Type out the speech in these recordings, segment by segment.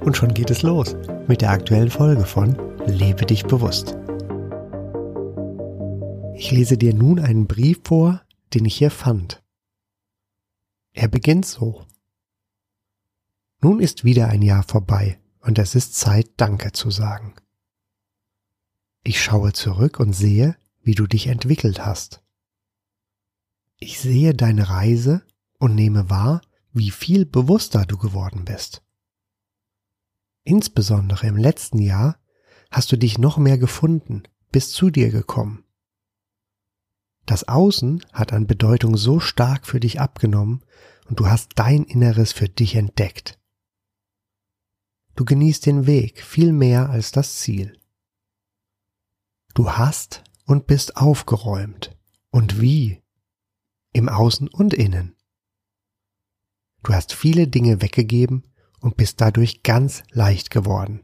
Und schon geht es los mit der aktuellen Folge von Lebe dich bewusst. Ich lese dir nun einen Brief vor, den ich hier fand. Er beginnt so. Nun ist wieder ein Jahr vorbei und es ist Zeit, Danke zu sagen. Ich schaue zurück und sehe, wie du dich entwickelt hast. Ich sehe deine Reise und nehme wahr, wie viel bewusster du geworden bist. Insbesondere im letzten Jahr hast du dich noch mehr gefunden, bist zu dir gekommen. Das Außen hat an Bedeutung so stark für dich abgenommen und du hast dein Inneres für dich entdeckt. Du genießt den Weg viel mehr als das Ziel. Du hast und bist aufgeräumt. Und wie? Im Außen und Innen. Du hast viele Dinge weggegeben und bist dadurch ganz leicht geworden.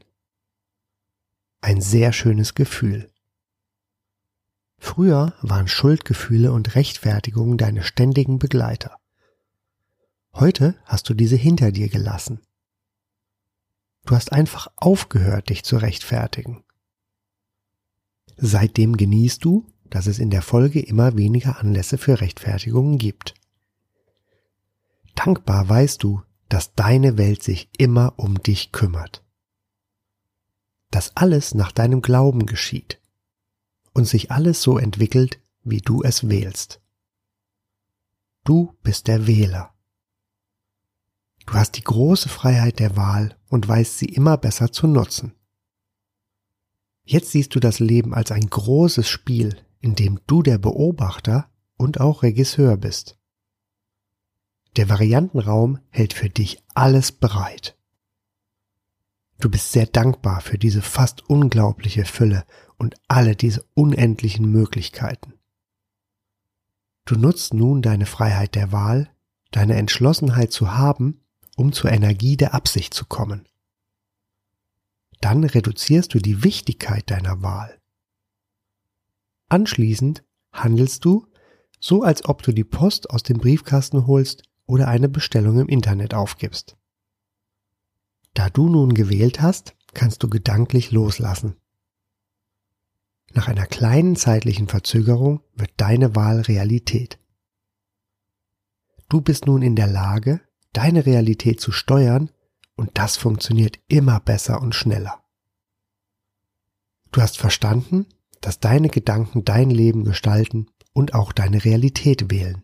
Ein sehr schönes Gefühl. Früher waren Schuldgefühle und Rechtfertigungen deine ständigen Begleiter. Heute hast du diese hinter dir gelassen. Du hast einfach aufgehört, dich zu rechtfertigen. Seitdem genießt du, dass es in der Folge immer weniger Anlässe für Rechtfertigungen gibt. Dankbar weißt du, dass deine Welt sich immer um dich kümmert. Dass alles nach deinem Glauben geschieht und sich alles so entwickelt, wie du es wählst. Du bist der Wähler. Du hast die große Freiheit der Wahl und weißt sie immer besser zu nutzen. Jetzt siehst du das Leben als ein großes Spiel, in dem du der Beobachter und auch Regisseur bist. Der Variantenraum hält für dich alles bereit. Du bist sehr dankbar für diese fast unglaubliche Fülle und alle diese unendlichen Möglichkeiten. Du nutzt nun deine Freiheit der Wahl, deine Entschlossenheit zu haben, um zur Energie der Absicht zu kommen. Dann reduzierst du die Wichtigkeit deiner Wahl. Anschließend handelst du, so als ob du die Post aus dem Briefkasten holst oder eine Bestellung im Internet aufgibst. Da du nun gewählt hast, kannst du gedanklich loslassen. Nach einer kleinen zeitlichen Verzögerung wird deine Wahl Realität. Du bist nun in der Lage, deine Realität zu steuern und das funktioniert immer besser und schneller. Du hast verstanden, dass deine Gedanken dein Leben gestalten und auch deine Realität wählen.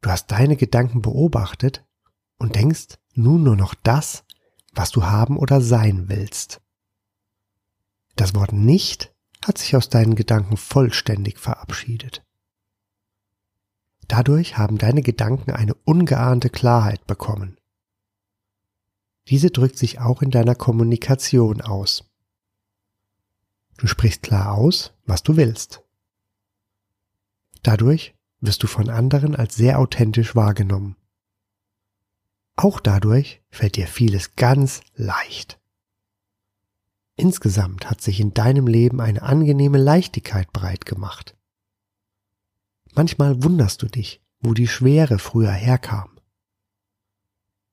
Du hast deine Gedanken beobachtet und denkst nun nur noch das, was du haben oder sein willst. Das Wort nicht hat sich aus deinen Gedanken vollständig verabschiedet. Dadurch haben deine Gedanken eine ungeahnte Klarheit bekommen. Diese drückt sich auch in deiner Kommunikation aus. Du sprichst klar aus, was du willst. Dadurch wirst du von anderen als sehr authentisch wahrgenommen. Auch dadurch fällt dir vieles ganz leicht. Insgesamt hat sich in deinem Leben eine angenehme Leichtigkeit breit gemacht. Manchmal wunderst du dich, wo die Schwere früher herkam.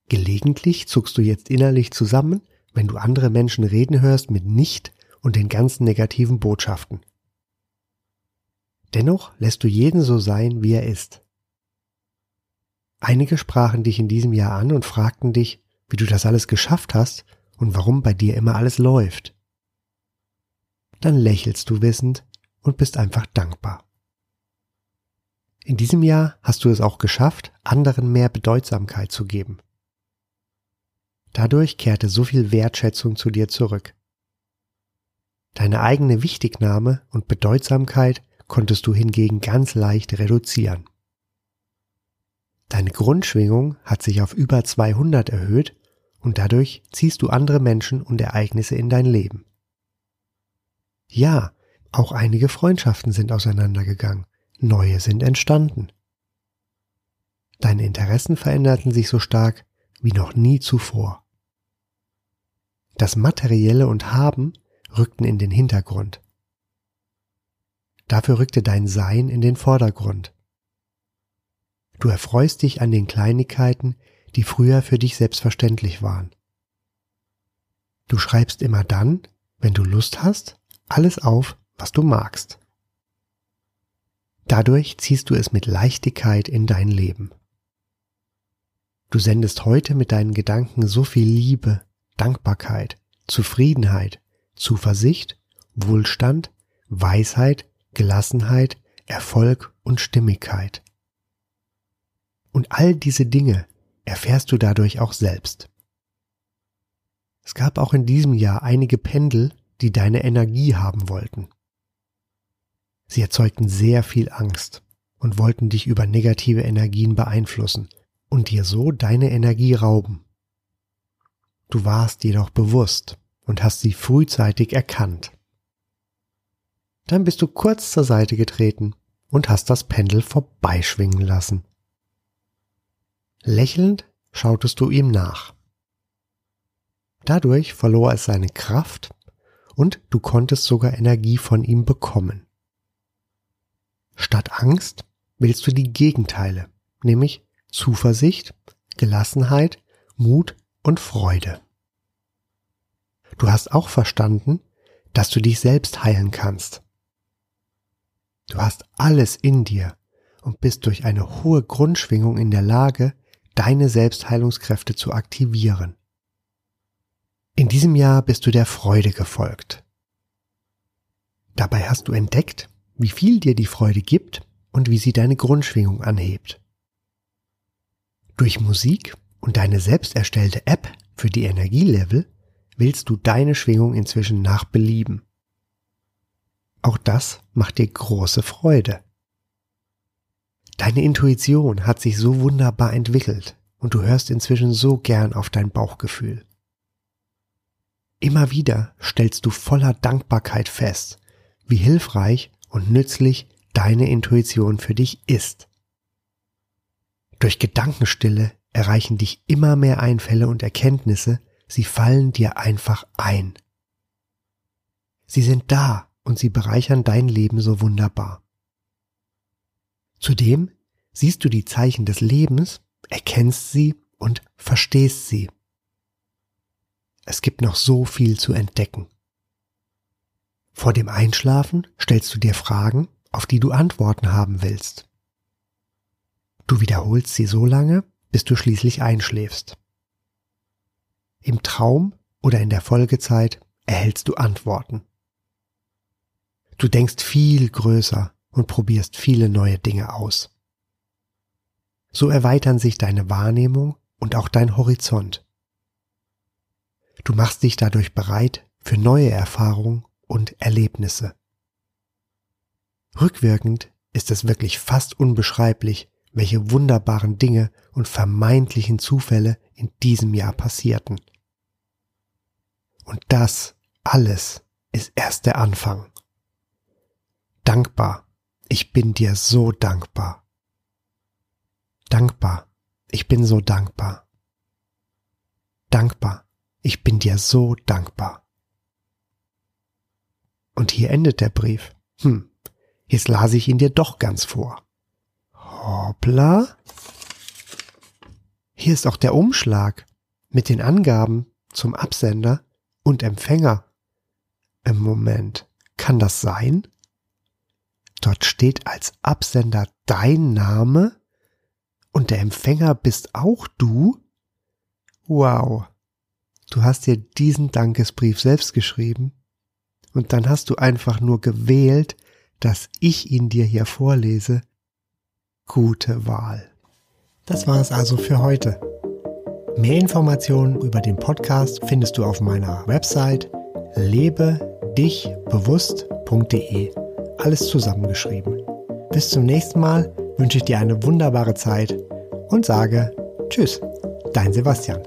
Gelegentlich zuckst du jetzt innerlich zusammen, wenn du andere Menschen reden hörst mit nicht und den ganzen negativen Botschaften. Dennoch lässt du jeden so sein, wie er ist. Einige sprachen dich in diesem Jahr an und fragten dich, wie du das alles geschafft hast und warum bei dir immer alles läuft. Dann lächelst du wissend und bist einfach dankbar. In diesem Jahr hast du es auch geschafft, anderen mehr Bedeutsamkeit zu geben. Dadurch kehrte so viel Wertschätzung zu dir zurück. Deine eigene Wichtignahme und Bedeutsamkeit konntest du hingegen ganz leicht reduzieren. Deine Grundschwingung hat sich auf über 200 erhöht und dadurch ziehst du andere Menschen und Ereignisse in dein Leben. Ja, auch einige Freundschaften sind auseinandergegangen, neue sind entstanden. Deine Interessen veränderten sich so stark wie noch nie zuvor. Das Materielle und Haben rückten in den Hintergrund. Dafür rückte dein Sein in den Vordergrund. Du erfreust dich an den Kleinigkeiten, die früher für dich selbstverständlich waren. Du schreibst immer dann, wenn du Lust hast, alles auf, was du magst. Dadurch ziehst du es mit Leichtigkeit in dein Leben. Du sendest heute mit deinen Gedanken so viel Liebe, Dankbarkeit, Zufriedenheit, Zuversicht, Wohlstand, Weisheit, Gelassenheit, Erfolg und Stimmigkeit. Und all diese Dinge erfährst du dadurch auch selbst. Es gab auch in diesem Jahr einige Pendel, die deine Energie haben wollten. Sie erzeugten sehr viel Angst und wollten dich über negative Energien beeinflussen und dir so deine Energie rauben. Du warst jedoch bewusst und hast sie frühzeitig erkannt. Dann bist du kurz zur Seite getreten und hast das Pendel vorbeischwingen lassen. Lächelnd schautest du ihm nach. Dadurch verlor es seine Kraft und du konntest sogar Energie von ihm bekommen. Statt Angst willst du die Gegenteile, nämlich Zuversicht, Gelassenheit, Mut und Freude. Du hast auch verstanden, dass du dich selbst heilen kannst. Du hast alles in dir und bist durch eine hohe Grundschwingung in der Lage, deine Selbstheilungskräfte zu aktivieren. In diesem Jahr bist du der Freude gefolgt. Dabei hast du entdeckt, wie viel dir die Freude gibt und wie sie deine Grundschwingung anhebt. Durch Musik und deine selbst erstellte App für die Energielevel willst du deine Schwingung inzwischen nach Belieben. Auch das macht dir große Freude. Deine Intuition hat sich so wunderbar entwickelt und du hörst inzwischen so gern auf dein Bauchgefühl. Immer wieder stellst du voller Dankbarkeit fest, wie hilfreich und nützlich deine Intuition für dich ist. Durch Gedankenstille erreichen dich immer mehr Einfälle und Erkenntnisse, sie fallen dir einfach ein. Sie sind da und sie bereichern dein Leben so wunderbar. Zudem siehst du die Zeichen des Lebens, erkennst sie und verstehst sie. Es gibt noch so viel zu entdecken. Vor dem Einschlafen stellst du dir Fragen, auf die du Antworten haben willst. Du wiederholst sie so lange, bis du schließlich einschläfst. Im Traum oder in der Folgezeit erhältst du Antworten. Du denkst viel größer und probierst viele neue Dinge aus. So erweitern sich deine Wahrnehmung und auch dein Horizont. Du machst dich dadurch bereit für neue Erfahrungen und Erlebnisse. Rückwirkend ist es wirklich fast unbeschreiblich, welche wunderbaren Dinge und vermeintlichen Zufälle in diesem Jahr passierten. Und das alles ist erst der Anfang. Dankbar, ich bin dir so dankbar. Dankbar, ich bin so dankbar. Dankbar, ich bin dir so dankbar. Und hier endet der Brief. Hm, jetzt las ich ihn dir doch ganz vor. Hoppla. Hier ist auch der Umschlag mit den Angaben zum Absender und Empfänger. Im Moment, kann das sein? Dort steht als Absender dein Name und der Empfänger bist auch du? Wow. Du hast dir diesen Dankesbrief selbst geschrieben und dann hast du einfach nur gewählt, dass ich ihn dir hier vorlese. Gute Wahl. Das war es also für heute. Mehr Informationen über den Podcast findest du auf meiner Website lebedichbewusst.de. Alles zusammengeschrieben. Bis zum nächsten Mal wünsche ich dir eine wunderbare Zeit und sage Tschüss, dein Sebastian.